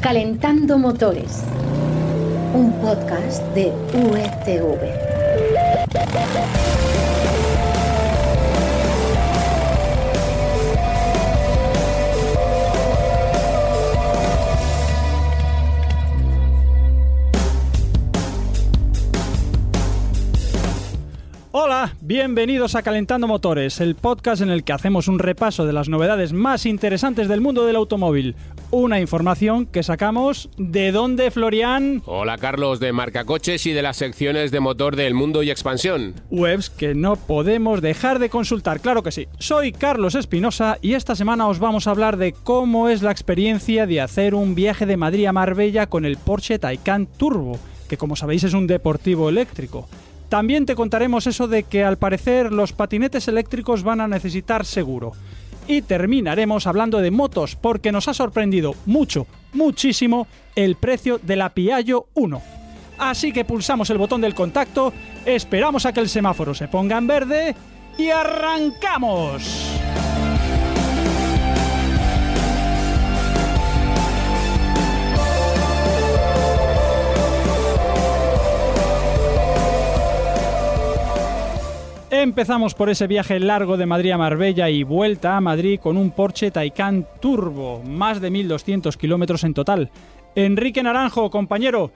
Calentando Motores, un podcast de UETV. Hola, bienvenidos a Calentando Motores, el podcast en el que hacemos un repaso de las novedades más interesantes del mundo del automóvil. Una información que sacamos de dónde, Florian. Hola Carlos, de Marca Coches y de las secciones de motor del mundo y expansión. Webs que no podemos dejar de consultar, claro que sí. Soy Carlos Espinosa y esta semana os vamos a hablar de cómo es la experiencia de hacer un viaje de Madrid a Marbella con el Porsche Taycan Turbo, que como sabéis es un deportivo eléctrico. También te contaremos eso de que al parecer los patinetes eléctricos van a necesitar seguro. Y terminaremos hablando de motos porque nos ha sorprendido mucho, muchísimo el precio de la Piaggio 1. Así que pulsamos el botón del contacto, esperamos a que el semáforo se ponga en verde y arrancamos. Empezamos por ese viaje largo de Madrid a Marbella y vuelta a Madrid con un Porsche Taycan Turbo, más de 1200 kilómetros en total. Enrique Naranjo, compañero,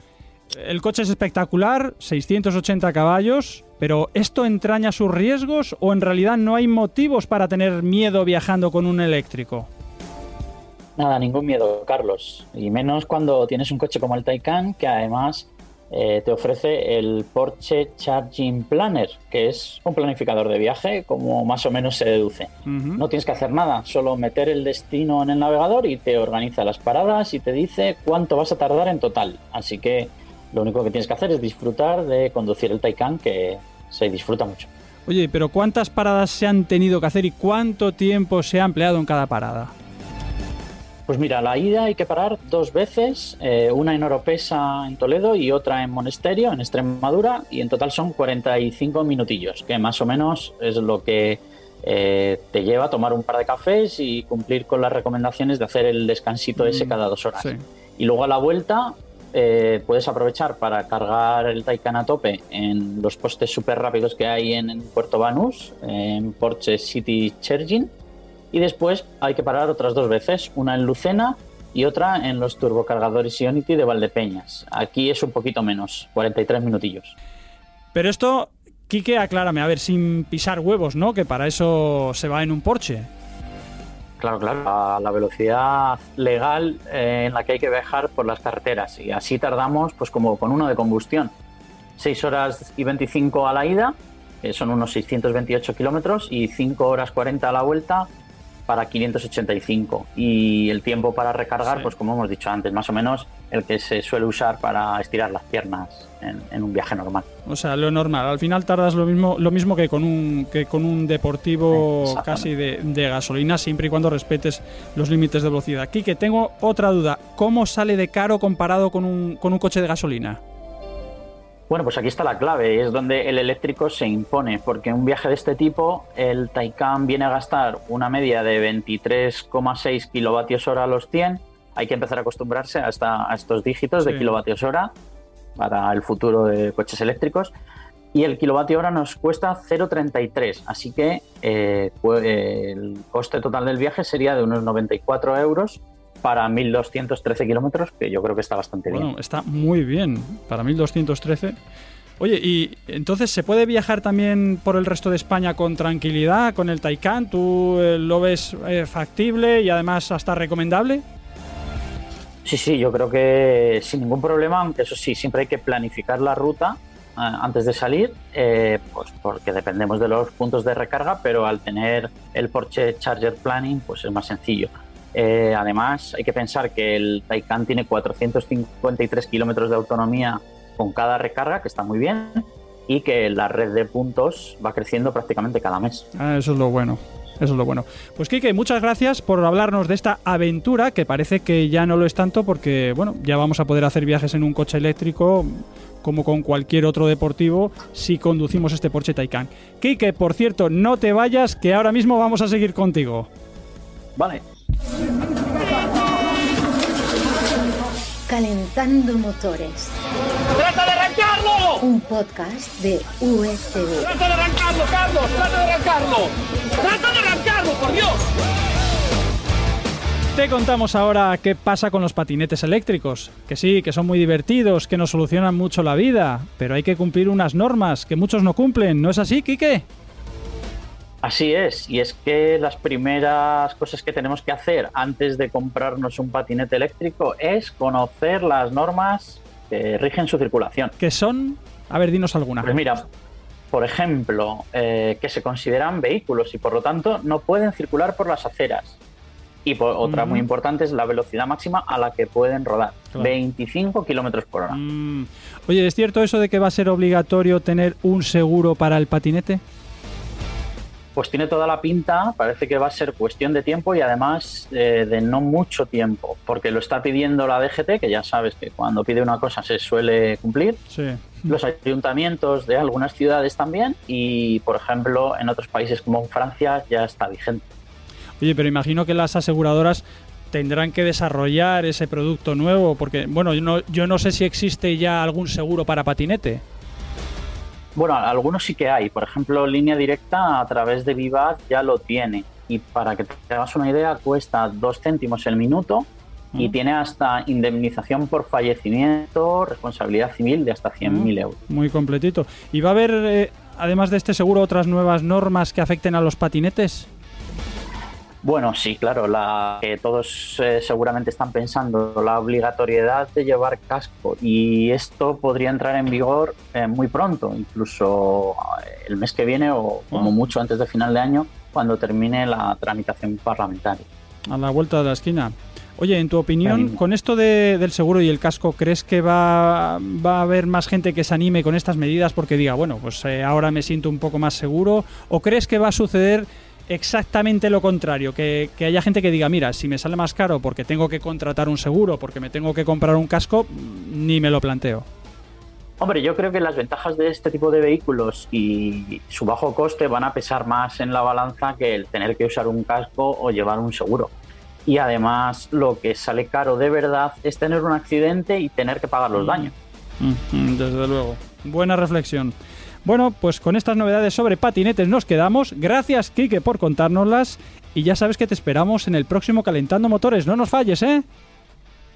el coche es espectacular, 680 caballos, pero ¿esto entraña sus riesgos o en realidad no hay motivos para tener miedo viajando con un eléctrico? Nada, ningún miedo, Carlos. Y menos cuando tienes un coche como el Taycan, que además eh, te ofrece el Porsche Charging Planner, que es un planificador de viaje, como más o menos se deduce. No tienes que hacer nada, solo meter el destino en el navegador y te organiza las paradas y te dice cuánto vas a tardar en total. Así que lo único que tienes que hacer es disfrutar de conducir el Taycan, que se disfruta mucho. Oye, pero ¿cuántas paradas se han tenido que hacer y cuánto tiempo se ha empleado en cada parada? Pues mira, la ida hay que parar dos veces, eh, una en Oropesa en Toledo y otra en Monesterio, en Extremadura, y en total son 45 minutillos, que más o menos es lo que eh, te lleva a tomar un par de cafés y cumplir con las recomendaciones de hacer el descansito ese mm, cada dos horas. Y luego a la vuelta eh, puedes aprovechar para cargar el Taycan a tope en los postes súper rápidos que hay en, en Puerto Banús, en Porsche City Charging y después hay que parar otras dos veces, una en Lucena y otra en los turbocargadores Ionity de Valdepeñas. Aquí es un poquito menos, 43 minutillos. Pero esto, Quique, aclárame, a ver, sin pisar huevos, ¿no? Que para eso se va en un Porsche. Claro, claro, la velocidad legal eh, en la que hay que viajar por las carreteras. Y así tardamos, pues como con uno de combustión. 6 horas y 25 a la ida, que son unos 628 kilómetros, y 5 horas 40 a la vuelta, para 585 y el tiempo para recargar, pues como hemos dicho antes, más o menos el que se suele usar para estirar las piernas en, un viaje normal. O sea, lo normal. Al final tardas lo mismo, lo mismo que con un que con un deportivo casi de, de, gasolina, siempre y cuando respetes los límites de velocidad. Quique, tengo otra duda. ¿Cómo sale de caro comparado con un, con un coche de gasolina? Bueno, pues aquí está la clave, es donde el eléctrico se impone, porque un viaje de este tipo, el Taycan viene a gastar una media de 23,6 kilovatios hora a los 100. Hay que empezar a acostumbrarse a, estos dígitos de kilovatios hora para el futuro de coches eléctricos. Y el kilovatio hora nos cuesta 0,33, así que eh, el coste total del viaje sería de unos 94 euros para 1213 kilómetros, que yo creo que está bastante bien. Bueno, está muy bien para 1213. Oye, ¿y entonces se puede viajar también por el resto de España con tranquilidad con el Taycan? ¿Tú eh, lo ves eh, factible y además hasta recomendable? Sí, sí, yo creo que sin ningún problema, aunque eso sí, siempre hay que planificar la ruta eh, antes de salir, pues porque dependemos de los puntos de recarga, pero al tener el Porsche Charger Planning, pues es más sencillo. Eh, además, hay que pensar que el Taycan tiene 453 kilómetros de autonomía con cada recarga, que está muy bien, y que la red de puntos va creciendo prácticamente cada mes. Ah, eso es lo bueno. Eso es lo bueno. Pues Kike, muchas gracias por hablarnos de esta aventura, que parece que ya no lo es tanto porque, bueno, ya vamos a poder hacer viajes en un coche eléctrico como con cualquier otro deportivo si conducimos este Porsche Taycan. Kike, por cierto, no te vayas, que ahora mismo vamos a seguir contigo. Vale. Calentando Motores. ¡Trata de arrancarlo! Un podcast de USV. ¡Trata de arrancarlo, Carlos! ¡Trata de arrancarlo! ¡Trata de arrancarlo, por Dios! Te contamos ahora qué pasa con los patinetes eléctricos. Que sí, que son muy divertidos, que nos solucionan mucho la vida, pero hay que cumplir unas normas que muchos no cumplen. ¿No es así, Quique? Así es, y es que las primeras cosas que tenemos que hacer antes de comprarnos un patinete eléctrico es conocer las normas que rigen su circulación. ¿Qué son? A ver, dinos alguna. Pues mira, por ejemplo, eh, que se consideran vehículos y por lo tanto no pueden circular por las aceras. Y por, otra muy importante es la velocidad máxima a la que pueden rodar, Claro. 25 kilómetros por hora. Mm, Oye, ¿es cierto eso de que va a ser obligatorio tener un seguro para el patinete? Pues tiene toda la pinta, parece que va a ser cuestión de tiempo y además eh, de no mucho tiempo, porque lo está pidiendo la DGT, que ya sabes que cuando pide una cosa se suele cumplir, Sí. los ayuntamientos de algunas ciudades también y, por ejemplo, en otros países como en Francia ya está vigente. Oye, pero imagino que las aseguradoras tendrán que desarrollar ese producto nuevo, porque, bueno, yo no, yo no sé si existe ya algún seguro para patinete. Bueno, algunos sí que hay, por ejemplo, línea directa a través de Vivad ya lo tiene y para que te hagas una idea cuesta dos céntimos el minuto y Mm. tiene hasta indemnización por fallecimiento, responsabilidad civil de hasta 100.000 euros. Muy completito. ¿Y va a haber, eh, además de este seguro, otras nuevas normas que afecten a los patinetes? Bueno, sí, claro, la que todos eh, seguramente están pensando, la obligatoriedad de llevar casco y esto podría entrar en vigor eh, muy pronto, incluso eh, el mes que viene o como Ah. mucho antes de final de año, cuando termine la tramitación parlamentaria. A la vuelta de la esquina. Oye, en tu opinión, con esto de- del seguro y el casco, ¿crees que va, va a haber más gente que se anime con estas medidas porque diga, bueno, pues ahora me siento un poco más seguro? ¿O crees que va a suceder exactamente lo contrario? Que, que haya gente que diga, mira, si me sale más caro porque tengo que contratar un seguro, porque me tengo que comprar un casco, ni me lo planteo. Hombre, yo creo que las ventajas de este tipo de vehículos y su bajo coste van a pesar más en la balanza que el tener que usar un casco o llevar un seguro. Y además lo que sale caro de verdad es tener un accidente y tener que pagar los daños. Mm, Desde luego. Buena reflexión. Bueno, pues con estas novedades sobre patinetes nos quedamos. Gracias, Quique, por contárnoslas. Y ya sabes que te esperamos en el próximo Calentando Motores. No nos falles, ¿eh?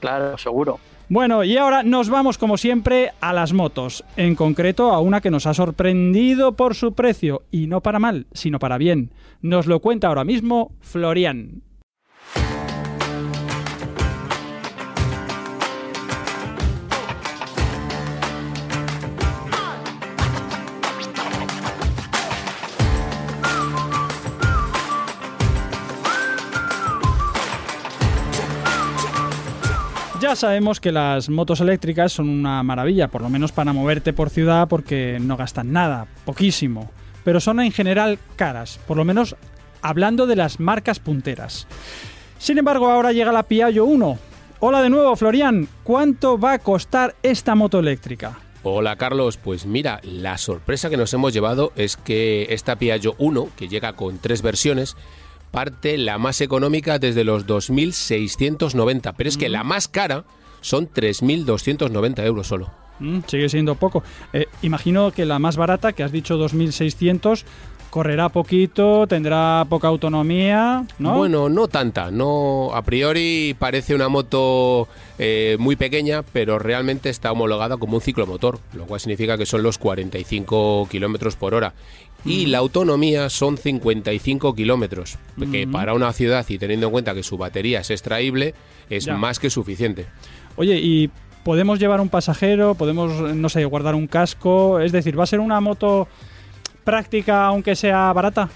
Claro, seguro. Bueno, y ahora nos vamos como siempre a las motos, en concreto a una que nos ha sorprendido por su precio, y no para mal, sino para bien. Nos lo cuenta ahora mismo Florian. Ya sabemos que las motos eléctricas son una maravilla, por lo menos para moverte por ciudad porque no gastan nada, poquísimo. Pero son en general caras, por lo menos hablando de las marcas punteras. Sin embargo, ahora llega la Piaggio 1. Hola de nuevo, Florian. ¿Cuánto va a costar esta moto eléctrica? Hola Carlos, pues mira, la sorpresa que nos hemos llevado es que esta Piaggio 1, que llega con tres versiones, parte la más económica desde los 2.690, pero es que la más cara son 3.290 euros solo. Mm, sigue siendo poco. Eh, imagino que la más barata, que has dicho 2.600, correrá poquito, tendrá poca autonomía, ¿no? Bueno, no tanta, no a priori parece una moto eh, muy pequeña, pero realmente está homologada como un ciclomotor, lo cual significa que son los 45 kilómetros por hora. Y la autonomía son 55 kilómetros, que para una ciudad y teniendo en cuenta que su batería es extraíble, es Ya. más que suficiente. Oye, ¿y podemos llevar un pasajero? ¿Podemos, no sé, guardar un casco? Es decir, ¿va a ser una moto práctica aunque sea barata?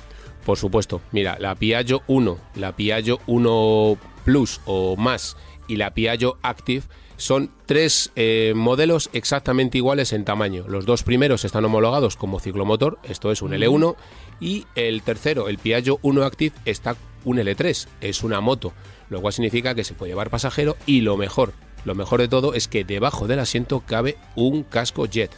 Por supuesto, mira, la Piaggio 1, la Piaggio 1 Plus o más y la Piaggio Active son tres eh, modelos exactamente iguales en tamaño. Los dos primeros están homologados como ciclomotor, esto es un L1, y el tercero, el Piaggio 1 Active, está un L3, es una moto, lo cual significa que se puede llevar pasajero y lo mejor, lo mejor de todo es que debajo del asiento cabe un casco jet.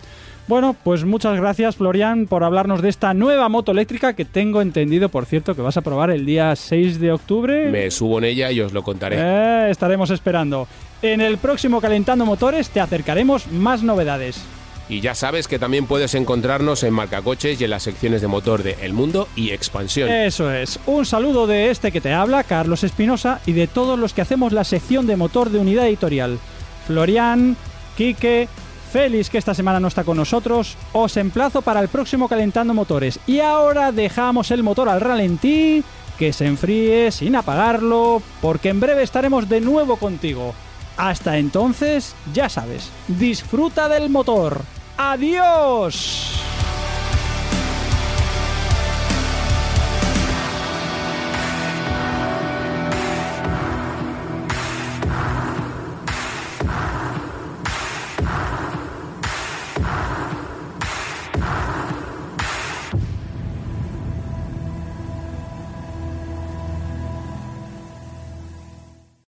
Bueno, pues muchas gracias Florian por hablarnos de esta nueva moto eléctrica que tengo entendido, por cierto, que vas a probar el día 6 de octubre. Me subo en ella y os lo contaré. Eh, estaremos esperando. En el próximo Calentando Motores te acercaremos más novedades. Y ya sabes que también puedes encontrarnos en Marcacoches y en las secciones de motor de El Mundo y Expansión. Eso es. Un saludo de este que te habla, Carlos Espinosa, y de todos los que hacemos la sección de motor de unidad editorial. Florian, Quique, Félix, que esta semana no está con nosotros, os emplazo para el próximo Calentando Motores. Y ahora dejamos el motor al ralentí, que se enfríe sin apagarlo, porque en breve estaremos de nuevo contigo. Hasta entonces, ya sabes, disfruta del motor. ¡Adiós!